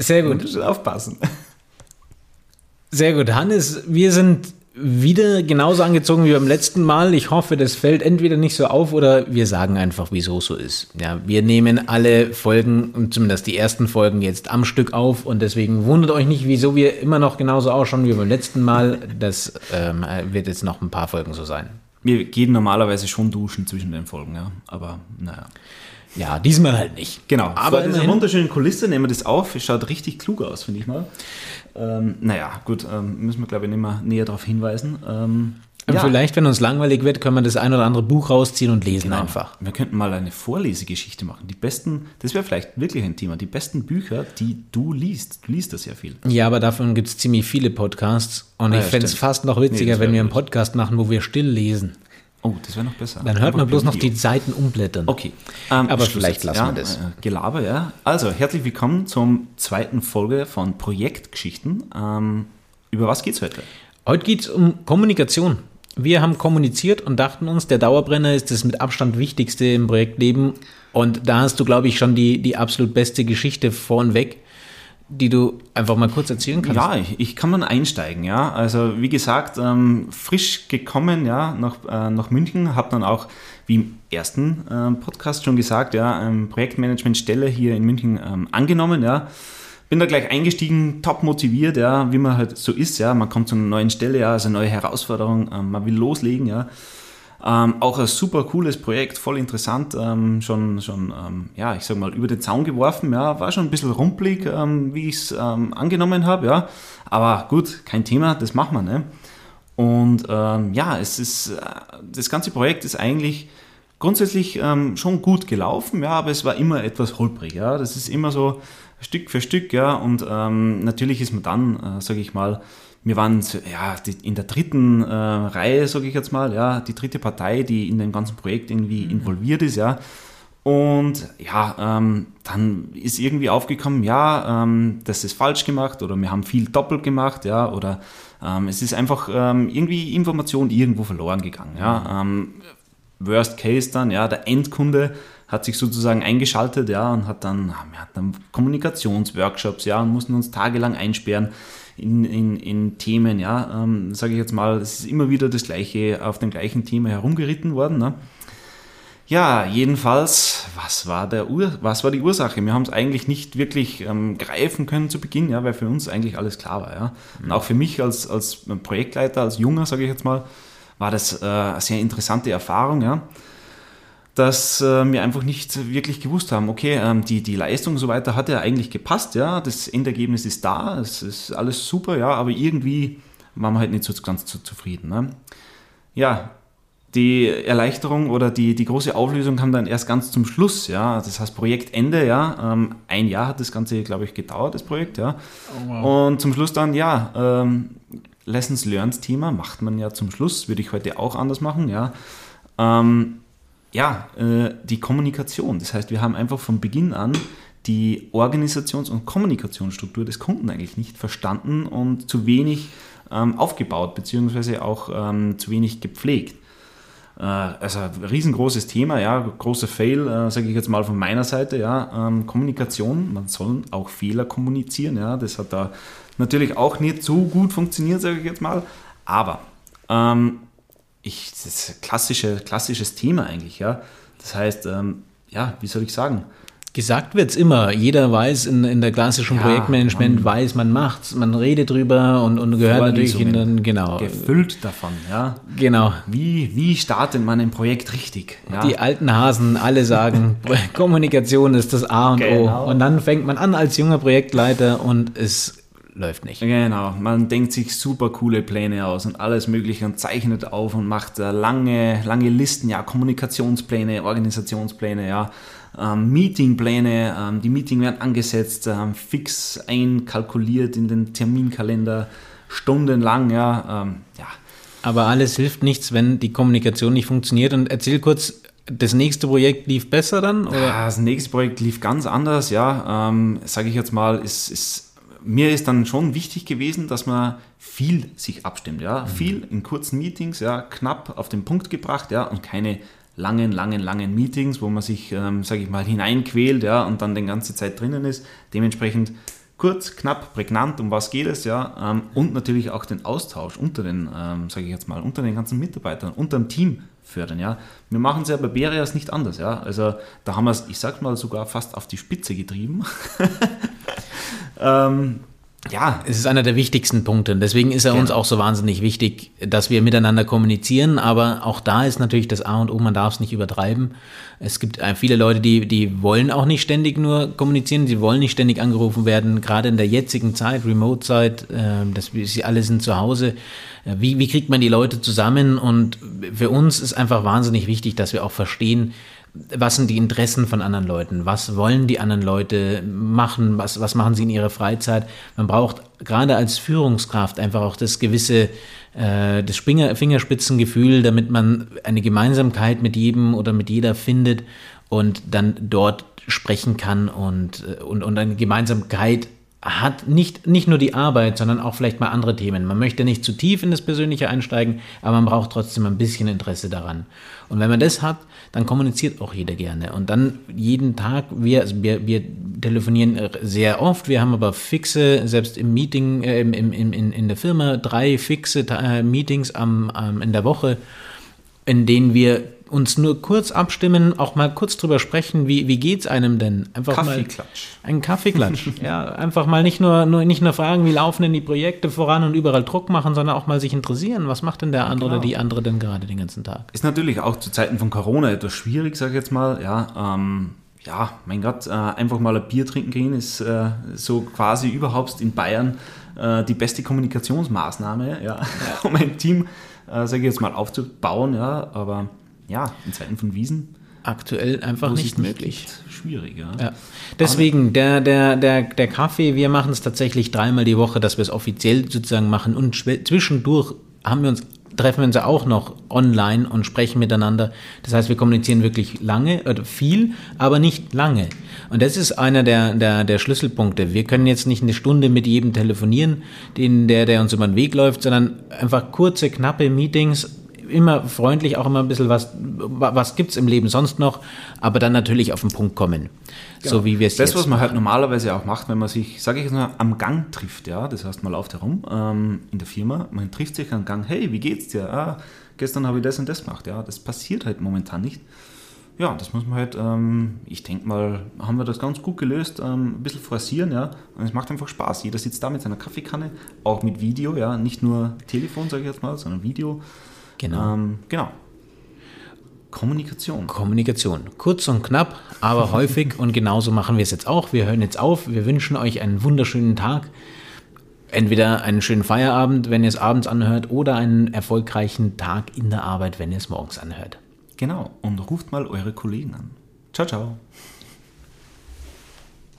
Sehr gut. Du musst aufpassen. Sehr gut. Hannes, wir sind wieder genauso angezogen wie beim letzten Mal. Ich hoffe, das fällt entweder nicht so auf oder wir sagen einfach, wieso es so ist. Ja, wir nehmen alle Folgen, zumindest die ersten Folgen jetzt am Stück auf und deswegen wundert euch nicht, wieso wir immer noch genauso ausschauen wie beim letzten Mal. Das ähm, wird jetzt noch ein paar Folgen so sein. Wir gehen normalerweise schon duschen zwischen den Folgen, ja. Aber naja. Ja, diesmal halt nicht. Genau. Aber in dieser wunderschönen Kulisse nehmen wir das auf. Es schaut richtig klug aus, finde ich mal. Ähm, naja, gut, ähm, müssen wir glaube ich nicht mehr näher darauf hinweisen. Ähm, ja. Vielleicht, wenn uns langweilig wird, können wir das ein oder andere Buch rausziehen und lesen genau. einfach. Wir könnten mal eine Vorlesegeschichte machen. Die besten, das wäre vielleicht wirklich ein Thema, die besten Bücher, die du liest. Du liest das ja viel. Ja, aber davon gibt es ziemlich viele Podcasts. Und ah, ich ja, fände es fast noch witziger, nee, wenn wir einen Podcast machen, wo wir still lesen. Oh, das wäre noch besser. Dann hört man bloß noch die Seiten umblättern. Okay. Ähm, Aber vielleicht lassen ja, wir das. Äh, Gelaber, ja. Also, herzlich willkommen zum zweiten Folge von Projektgeschichten. Ähm, über was geht's heute? Heute geht es um Kommunikation. Wir haben kommuniziert und dachten uns, der Dauerbrenner ist das mit Abstand wichtigste im Projektleben. Und da hast du, glaube ich, schon die, die absolut beste Geschichte vornweg die du einfach mal kurz erzählen kannst? Ja, ich, ich kann mal einsteigen, ja. Also wie gesagt, ähm, frisch gekommen, ja, nach, äh, nach München, habe dann auch, wie im ersten äh, Podcast schon gesagt, ja, ähm, Projektmanagementstelle hier in München ähm, angenommen, ja. Bin da gleich eingestiegen, top motiviert, ja, wie man halt so ist, ja. Man kommt zu einer neuen Stelle, ja, also neue Herausforderung, ähm, man will loslegen, ja. Ähm, auch ein super cooles Projekt, voll interessant, ähm, schon, schon ähm, ja, ich sag mal, über den Zaun geworfen, ja, war schon ein bisschen rumpelig, ähm, wie ich es ähm, angenommen habe, ja, aber gut, kein Thema, das machen wir, ne? Und ähm, ja, es ist, äh, das ganze Projekt ist eigentlich grundsätzlich schon gut gelaufen, ja, aber es war immer etwas holprig, ja, das ist immer so Stück für Stück, ja, und natürlich ist man dann, äh, sage ich mal, wir waren ja, in der dritten äh, Reihe, sage ich jetzt mal, ja, die dritte Partei, die in dem ganzen Projekt irgendwie mhm. involviert ist, ja. Und ja, ähm, dann ist irgendwie aufgekommen, ja, ähm, das ist falsch gemacht oder wir haben viel doppelt gemacht, ja, oder ähm, es ist einfach ähm, irgendwie Information irgendwo verloren gegangen, ja. Mhm. Ähm, worst Case dann, ja, der Endkunde hat sich sozusagen eingeschaltet, ja, und hat dann, wir hatten Kommunikationsworkshops, ja, und mussten uns tagelang einsperren in, in, in Themen, ja, ähm, sage ich jetzt mal, es ist immer wieder das gleiche, auf dem gleichen Thema herumgeritten worden. Ne? Ja, jedenfalls, was war, der Ur was war die Ursache? Wir haben es eigentlich nicht wirklich ähm, greifen können zu Beginn, ja, weil für uns eigentlich alles klar war. Ja? Und mhm. auch für mich als, als Projektleiter, als Junger, sage ich jetzt mal, war das äh, eine sehr interessante Erfahrung. Ja? Dass äh, wir einfach nicht wirklich gewusst haben, okay, ähm, die, die Leistung und so weiter hat ja eigentlich gepasst, ja, das Endergebnis ist da, es ist alles super, ja, aber irgendwie waren wir halt nicht so ganz so zufrieden. Ne? Ja, die Erleichterung oder die, die große Auflösung kam dann erst ganz zum Schluss, ja. Das heißt Projektende, ja. Ähm, ein Jahr hat das Ganze, glaube ich, gedauert, das Projekt, ja. Oh, wow. Und zum Schluss dann, ja, ähm, Lessons Learned Thema macht man ja zum Schluss, würde ich heute auch anders machen, ja. Ähm, ja, äh, die Kommunikation. Das heißt, wir haben einfach von Beginn an die Organisations- und Kommunikationsstruktur des Kunden eigentlich nicht verstanden und zu wenig ähm, aufgebaut, beziehungsweise auch ähm, zu wenig gepflegt. Äh, also ein riesengroßes Thema, ja, großer Fail, äh, sage ich jetzt mal von meiner Seite, ja, ähm, Kommunikation, man soll auch Fehler kommunizieren, ja, das hat da natürlich auch nicht so gut funktioniert, sage ich jetzt mal, aber ähm, ich, das ist ein klassische, klassisches Thema eigentlich, ja. Das heißt, ähm, ja, wie soll ich sagen? Gesagt wird es immer. Jeder weiß in, in der klassischen ja, Projektmanagement, man weiß, man macht's, man redet drüber und, und gehört natürlich in den, genau. Gefüllt davon, ja. Genau. Wie, wie startet man ein Projekt richtig? Ja? Die alten Hasen alle sagen, Kommunikation ist das A und genau. O. Und dann fängt man an als junger Projektleiter und es läuft nicht. Genau, man denkt sich super coole Pläne aus und alles Mögliche und zeichnet auf und macht lange, lange Listen, ja, Kommunikationspläne, Organisationspläne, ja, ähm, Meetingpläne, ähm, die Meeting werden angesetzt, ähm, fix einkalkuliert in den Terminkalender, stundenlang, ja, ähm, ja. Aber alles hilft nichts, wenn die Kommunikation nicht funktioniert. Und erzähl kurz, das nächste Projekt lief besser dann? Oder? Das nächste Projekt lief ganz anders, ja. Ähm, Sage ich jetzt mal, ist, ist mir ist dann schon wichtig gewesen, dass man viel sich abstimmt, ja, mhm. viel in kurzen Meetings, ja, knapp auf den Punkt gebracht, ja, und keine langen, langen, langen Meetings, wo man sich, ähm, sage ich mal, hineinquält, ja, und dann die ganze Zeit drinnen ist. Dementsprechend kurz, knapp, prägnant, um was geht es, ja, ähm, und natürlich auch den Austausch unter den, ähm, sage ich jetzt mal, unter den ganzen Mitarbeitern, unter dem Team fördern, ja. Wir machen es ja bei Berias nicht anders, ja. Also da haben wir es, ich sag mal, sogar fast auf die Spitze getrieben. ähm, ja. Es ist einer der wichtigsten Punkte. Und deswegen ist er genau. uns auch so wahnsinnig wichtig, dass wir miteinander kommunizieren. Aber auch da ist natürlich das A und O, man darf es nicht übertreiben. Es gibt äh, viele Leute, die, die wollen auch nicht ständig nur kommunizieren, sie wollen nicht ständig angerufen werden. Gerade in der jetzigen Zeit, Remote-Zeit, äh, das, sie alle sind zu Hause. Äh, wie, wie kriegt man die Leute zusammen? Und für uns ist einfach wahnsinnig wichtig, dass wir auch verstehen, was sind die Interessen von anderen Leuten? Was wollen die anderen Leute machen? Was, was machen sie in ihrer Freizeit? Man braucht gerade als Führungskraft einfach auch das gewisse, äh, das Finger, Fingerspitzengefühl, damit man eine Gemeinsamkeit mit jedem oder mit jeder findet und dann dort sprechen kann und, äh, und, und eine Gemeinsamkeit hat nicht, nicht nur die Arbeit, sondern auch vielleicht mal andere Themen. Man möchte nicht zu tief in das Persönliche einsteigen, aber man braucht trotzdem ein bisschen Interesse daran. Und wenn man das hat, dann kommuniziert auch jeder gerne. Und dann jeden Tag, wir, also wir, wir telefonieren sehr oft, wir haben aber fixe, selbst im Meeting, äh, im, im, in, in der Firma, drei fixe äh, Meetings am, am, in der Woche, in denen wir uns nur kurz abstimmen, auch mal kurz drüber sprechen, wie, wie geht's einem denn? Einfach Kaffeeklatsch. Mal ein Kaffeeklatsch. ja, einfach mal nicht nur, nur, nicht nur fragen, wie laufen denn die Projekte voran und überall Druck machen, sondern auch mal sich interessieren, was macht denn der andere genau. oder die andere denn gerade den ganzen Tag? Ist natürlich auch zu Zeiten von Corona etwas schwierig, sage ich jetzt mal, ja, ähm, ja, mein Gott, äh, einfach mal ein Bier trinken gehen ist äh, so quasi überhaupt in Bayern äh, die beste Kommunikationsmaßnahme, ja, um ein Team, äh, sage ich jetzt mal, aufzubauen, ja, aber ja, in Zeiten von Wiesen aktuell einfach nicht möglich. Schwieriger. Ja. Deswegen, der, der, der, der Kaffee, wir machen es tatsächlich dreimal die Woche, dass wir es offiziell sozusagen machen und zwischendurch haben wir uns treffen wir uns ja auch noch online und sprechen miteinander. Das heißt, wir kommunizieren wirklich lange oder viel, aber nicht lange. Und das ist einer der, der, der Schlüsselpunkte. Wir können jetzt nicht eine Stunde mit jedem telefonieren, den, der, der uns über den Weg läuft, sondern einfach kurze, knappe Meetings, immer freundlich, auch immer ein bisschen was, was gibt es im Leben sonst noch, aber dann natürlich auf den Punkt kommen. Genau. So wie wir es Das, was man halt normalerweise auch macht, wenn man sich, sage ich jetzt mal, am Gang trifft, ja, das heißt, man läuft herum ähm, in der Firma, man trifft sich am Gang, hey, wie geht's dir? Ah, gestern habe ich das und das gemacht, ja, das passiert halt momentan nicht. Ja, das muss man halt, ähm, ich denke mal, haben wir das ganz gut gelöst, ähm, ein bisschen forcieren, ja, und es macht einfach Spaß. Jeder sitzt da mit seiner Kaffeekanne, auch mit Video, ja, nicht nur Telefon, sage ich jetzt mal, sondern Video. Genau. Ähm, genau. Kommunikation. Kommunikation. Kurz und knapp, aber häufig und genauso machen wir es jetzt auch. Wir hören jetzt auf. Wir wünschen euch einen wunderschönen Tag. Entweder einen schönen Feierabend, wenn ihr es abends anhört, oder einen erfolgreichen Tag in der Arbeit, wenn ihr es morgens anhört. Genau. Und ruft mal eure Kollegen an. Ciao, ciao.